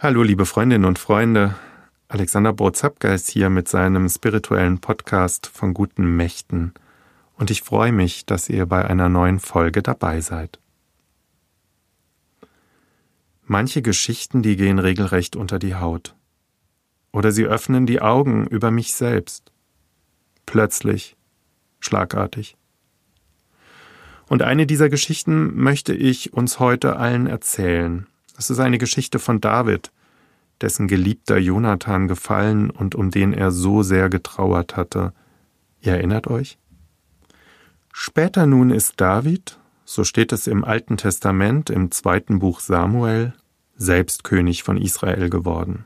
Hallo, liebe Freundinnen und Freunde. Alexander Brozapka ist hier mit seinem spirituellen Podcast von guten Mächten. Und ich freue mich, dass ihr bei einer neuen Folge dabei seid. Manche Geschichten, die gehen regelrecht unter die Haut. Oder sie öffnen die Augen über mich selbst. Plötzlich, schlagartig. Und eine dieser Geschichten möchte ich uns heute allen erzählen. Es ist eine Geschichte von David, dessen geliebter Jonathan gefallen und um den er so sehr getrauert hatte. Ihr erinnert euch? Später nun ist David, so steht es im Alten Testament im zweiten Buch Samuel, selbst König von Israel geworden.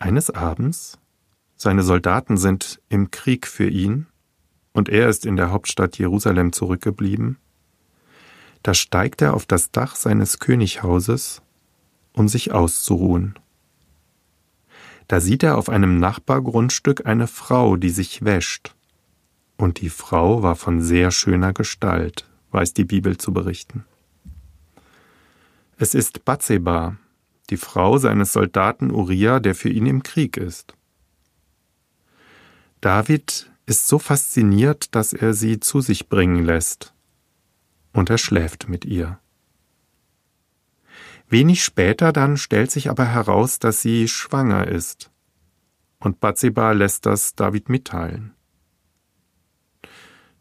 Eines Abends, seine Soldaten sind im Krieg für ihn, und er ist in der Hauptstadt Jerusalem zurückgeblieben, da steigt er auf das Dach seines Könighauses, um sich auszuruhen. Da sieht er auf einem Nachbargrundstück eine Frau, die sich wäscht. Und die Frau war von sehr schöner Gestalt, weiß die Bibel zu berichten. Es ist Bathseba, die Frau seines Soldaten Uriah, der für ihn im Krieg ist. David ist so fasziniert, dass er sie zu sich bringen lässt und er schläft mit ihr. Wenig später dann stellt sich aber heraus, dass sie schwanger ist, und Bathseba lässt das David mitteilen.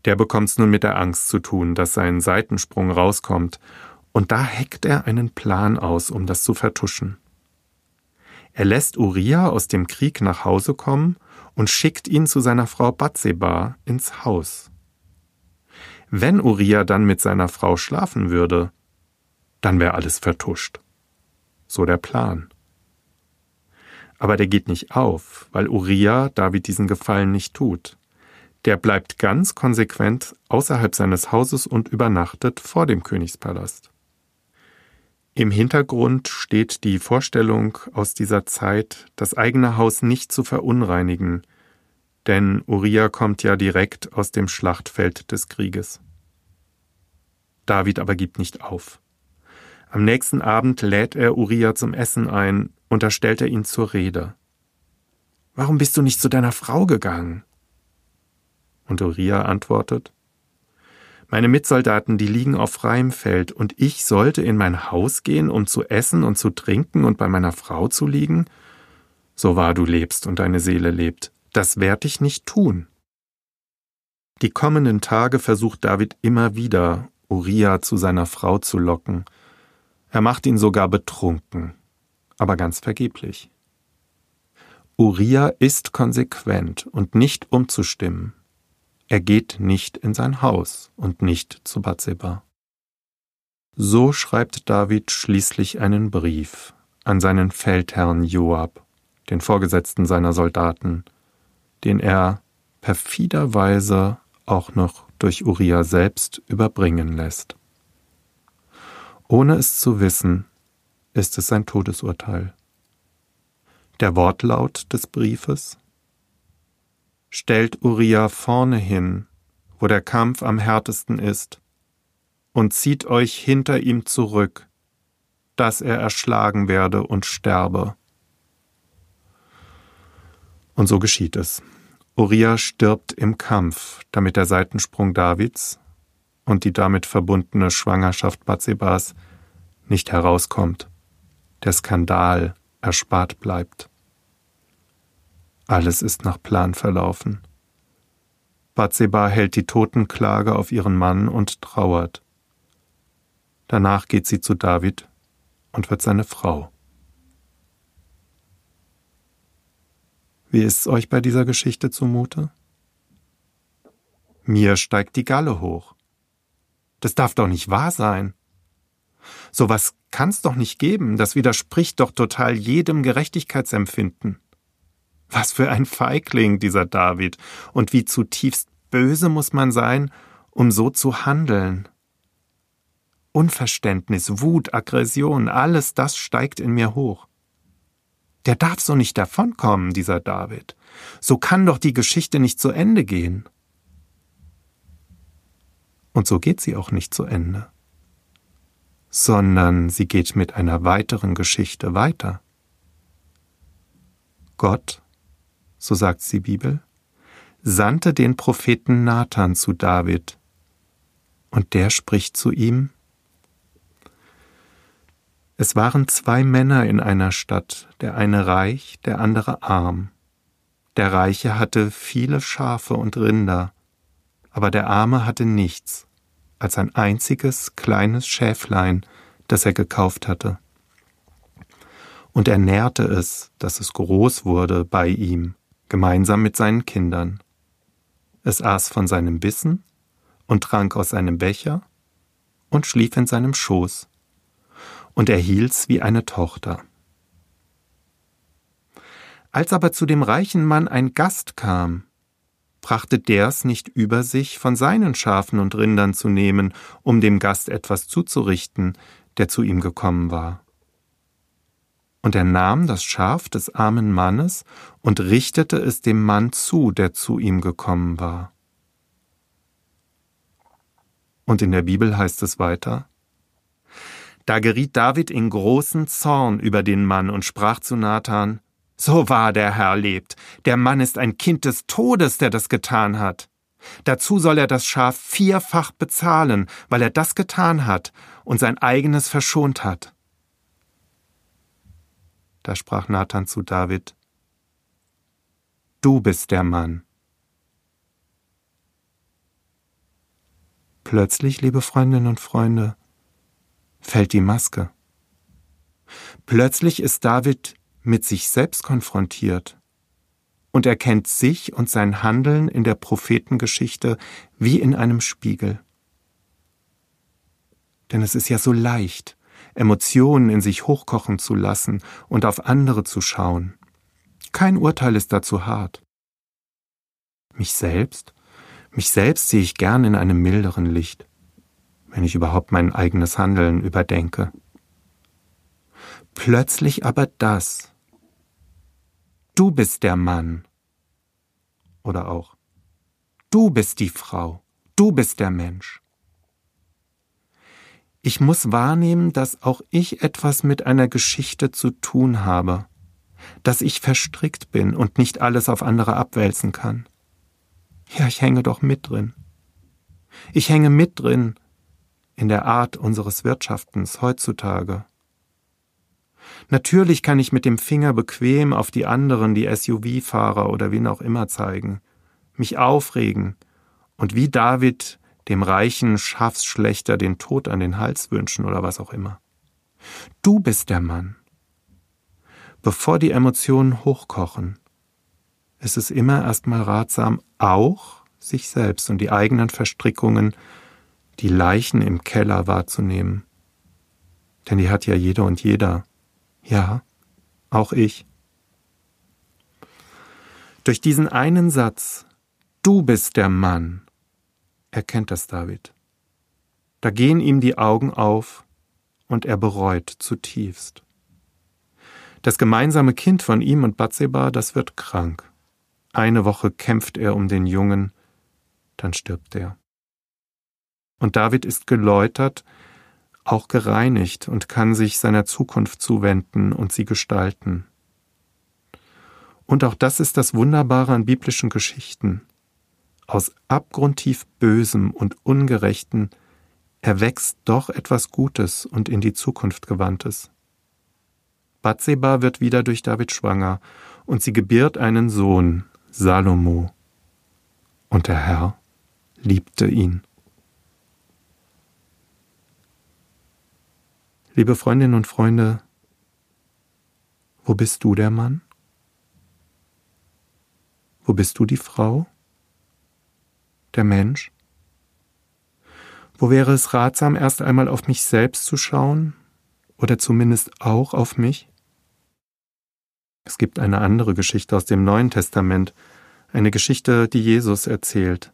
Der bekommt's nun mit der Angst zu tun, dass sein Seitensprung rauskommt, und da heckt er einen Plan aus, um das zu vertuschen. Er lässt Uriah aus dem Krieg nach Hause kommen und schickt ihn zu seiner Frau Bathseba ins Haus. Wenn Uriah dann mit seiner Frau schlafen würde, dann wäre alles vertuscht. So der Plan. Aber der geht nicht auf, weil Uriah David diesen Gefallen nicht tut. Der bleibt ganz konsequent außerhalb seines Hauses und übernachtet vor dem Königspalast. Im Hintergrund steht die Vorstellung aus dieser Zeit, das eigene Haus nicht zu verunreinigen, denn Uriah kommt ja direkt aus dem Schlachtfeld des Krieges. David aber gibt nicht auf. Am nächsten Abend lädt er Uriah zum Essen ein, und da stellt er ihn zur Rede. Warum bist du nicht zu deiner Frau gegangen? Und Uriah antwortet, Meine Mitsoldaten, die liegen auf freiem Feld, und ich sollte in mein Haus gehen, um zu essen und zu trinken und bei meiner Frau zu liegen? So wahr du lebst und deine Seele lebt, das werd ich nicht tun. Die kommenden Tage versucht David immer wieder, Uriah zu seiner Frau zu locken. Er macht ihn sogar betrunken, aber ganz vergeblich. Uriah ist konsequent und nicht umzustimmen. Er geht nicht in sein Haus und nicht zu Bathseba. So schreibt David schließlich einen Brief an seinen Feldherrn Joab, den Vorgesetzten seiner Soldaten, den er perfiderweise auch noch durch Uriah selbst überbringen lässt. Ohne es zu wissen, ist es sein Todesurteil. Der Wortlaut des Briefes Stellt Uriah vorne hin, wo der Kampf am härtesten ist, und zieht euch hinter ihm zurück, dass er erschlagen werde und sterbe. Und so geschieht es. Uriah stirbt im Kampf, damit der Seitensprung Davids und die damit verbundene Schwangerschaft Bathsebas nicht herauskommt, der Skandal erspart bleibt. Alles ist nach Plan verlaufen. Bathseba hält die Totenklage auf ihren Mann und trauert. Danach geht sie zu David und wird seine Frau. Wie ist's euch bei dieser Geschichte zumute? Mir steigt die Galle hoch. Das darf doch nicht wahr sein. So was kann's doch nicht geben, das widerspricht doch total jedem Gerechtigkeitsempfinden. Was für ein Feigling dieser David, und wie zutiefst böse muss man sein, um so zu handeln. Unverständnis, Wut, Aggression, alles das steigt in mir hoch. Der darf so nicht davonkommen, dieser David. So kann doch die Geschichte nicht zu Ende gehen. Und so geht sie auch nicht zu Ende. sondern sie geht mit einer weiteren Geschichte weiter. Gott, so sagt die Bibel, sandte den Propheten Nathan zu David, und der spricht zu ihm, es waren zwei Männer in einer Stadt, der eine reich, der andere arm. Der Reiche hatte viele Schafe und Rinder, aber der Arme hatte nichts als ein einziges kleines Schäflein, das er gekauft hatte. Und er nährte es, dass es groß wurde bei ihm, gemeinsam mit seinen Kindern. Es aß von seinem Bissen und trank aus seinem Becher und schlief in seinem Schoß und er hielt's wie eine Tochter. Als aber zu dem reichen Mann ein Gast kam, brachte der's nicht über sich, von seinen Schafen und Rindern zu nehmen, um dem Gast etwas zuzurichten, der zu ihm gekommen war. Und er nahm das Schaf des armen Mannes und richtete es dem Mann zu, der zu ihm gekommen war. Und in der Bibel heißt es weiter, da geriet David in großen Zorn über den Mann und sprach zu Nathan, So wahr der Herr lebt, der Mann ist ein Kind des Todes, der das getan hat. Dazu soll er das Schaf vierfach bezahlen, weil er das getan hat und sein eigenes verschont hat. Da sprach Nathan zu David, Du bist der Mann. Plötzlich, liebe Freundinnen und Freunde, fällt die Maske. Plötzlich ist David mit sich selbst konfrontiert und erkennt sich und sein Handeln in der Prophetengeschichte wie in einem Spiegel. Denn es ist ja so leicht, Emotionen in sich hochkochen zu lassen und auf andere zu schauen. Kein Urteil ist dazu hart. Mich selbst? Mich selbst sehe ich gern in einem milderen Licht wenn ich überhaupt mein eigenes Handeln überdenke. Plötzlich aber das. Du bist der Mann. Oder auch. Du bist die Frau. Du bist der Mensch. Ich muss wahrnehmen, dass auch ich etwas mit einer Geschichte zu tun habe, dass ich verstrickt bin und nicht alles auf andere abwälzen kann. Ja, ich hänge doch mit drin. Ich hänge mit drin in der Art unseres Wirtschaftens heutzutage. Natürlich kann ich mit dem Finger bequem auf die anderen, die SUV-Fahrer oder wen auch immer zeigen, mich aufregen und wie David dem reichen Schafsschlechter den Tod an den Hals wünschen oder was auch immer. Du bist der Mann. Bevor die Emotionen hochkochen, ist es immer erstmal ratsam, auch sich selbst und die eigenen Verstrickungen die Leichen im Keller wahrzunehmen. Denn die hat ja jeder und jeder. Ja, auch ich. Durch diesen einen Satz, du bist der Mann, erkennt das David. Da gehen ihm die Augen auf und er bereut zutiefst. Das gemeinsame Kind von ihm und Batseba, das wird krank. Eine Woche kämpft er um den Jungen, dann stirbt er. Und David ist geläutert, auch gereinigt und kann sich seiner Zukunft zuwenden und sie gestalten. Und auch das ist das Wunderbare an biblischen Geschichten. Aus abgrundtief Bösem und Ungerechten erwächst doch etwas Gutes und in die Zukunft gewandtes. Bathseba wird wieder durch David schwanger und sie gebiert einen Sohn, Salomo. Und der Herr liebte ihn. Liebe Freundinnen und Freunde, wo bist du der Mann? Wo bist du die Frau? Der Mensch? Wo wäre es ratsam, erst einmal auf mich selbst zu schauen oder zumindest auch auf mich? Es gibt eine andere Geschichte aus dem Neuen Testament, eine Geschichte, die Jesus erzählt.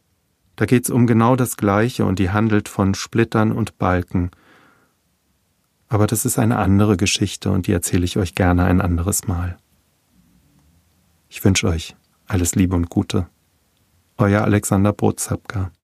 Da geht es um genau das Gleiche und die handelt von Splittern und Balken, aber das ist eine andere Geschichte und die erzähle ich euch gerne ein anderes Mal. Ich wünsche euch alles Liebe und Gute. Euer Alexander Brotzapka.